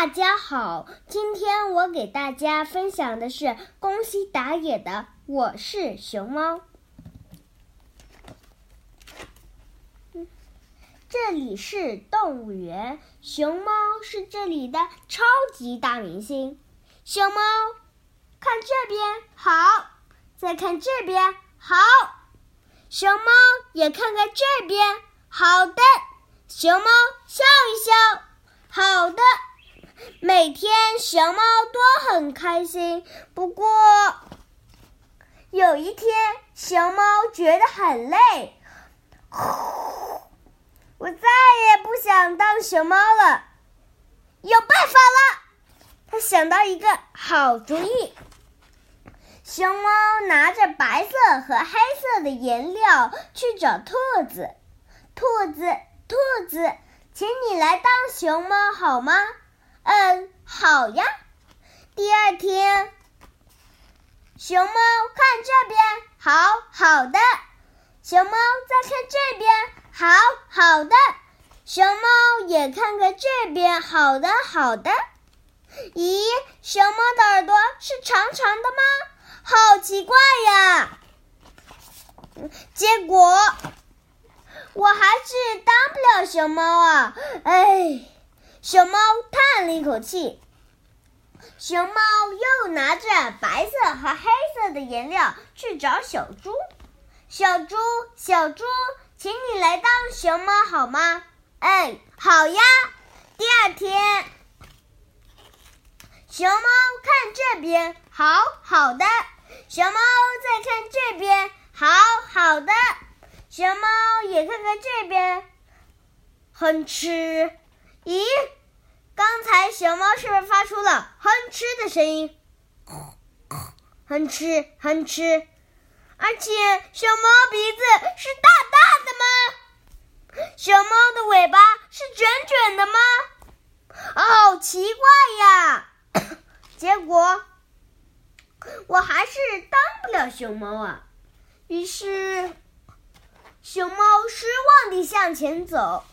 大家好，今天我给大家分享的是宫西达也的《我是熊猫》。这里是动物园，熊猫是这里的超级大明星。熊猫，看这边好，再看这边好。熊猫也看看这边，好的。熊猫笑一笑，每天熊猫都很开心，不过有一天熊猫觉得很累，我再也不想当熊猫了。有办法了，他想到一个好主意。熊猫拿着白色和黑色的颜料去找兔子，兔子，兔子，请你来当熊猫好吗？嗯，好呀。第二天，熊猫看这边，好好的。熊猫再看这边，好好的。熊猫也看看这边，好的好的。咦，熊猫的耳朵是长长的吗？好奇怪呀！结果我还是当不了熊猫啊！哎。熊猫叹了一口气。熊猫又拿着白色和黑色的颜料去找小猪。小猪，小猪，请你来当熊猫好吗？嗯，好呀。第二天，熊猫看这边，好好的。熊猫再看这边，好好的。熊猫也看看这边，哼哧。咦，刚才熊猫是不是发出了哼哧的声音？哼哧哼哧，而且熊猫鼻子是大大的吗？熊猫的尾巴是卷卷的吗？好奇怪呀！结果我还是当不了熊猫啊。于是，熊猫失望地向前走。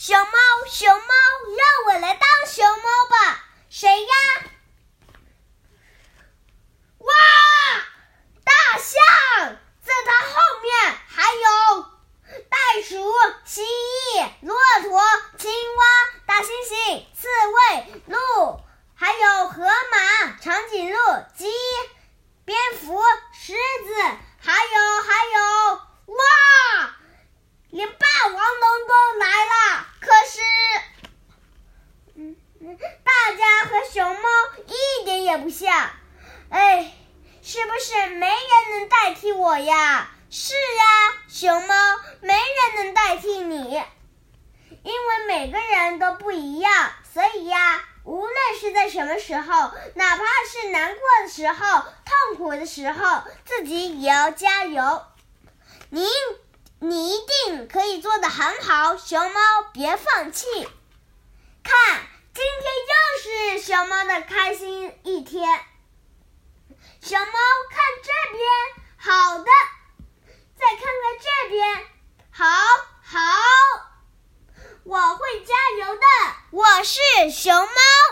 熊猫，熊猫，让我来当熊猫吧！谁呀？哇！大象，在它后面还有袋鼠、蜥蜴、骆驼、青蛙、大猩猩、刺猬、鹿，还有河马、长颈鹿、鸡、蝙蝠、狮子，还有还有，哇！连霸王龙都来了。可是，嗯，大家和熊猫一点也不像，哎，是不是没人能代替我呀？是呀，熊猫，没人能代替你，因为每个人都不一样，所以呀，无论是在什么时候，哪怕是难过的时候、痛苦的时候，自己也要加油。你。你一定可以做的很好，熊猫，别放弃！看，今天又是熊猫的开心一天。熊猫，看这边，好的，再看看这边，好，好，我会加油的，我是熊猫。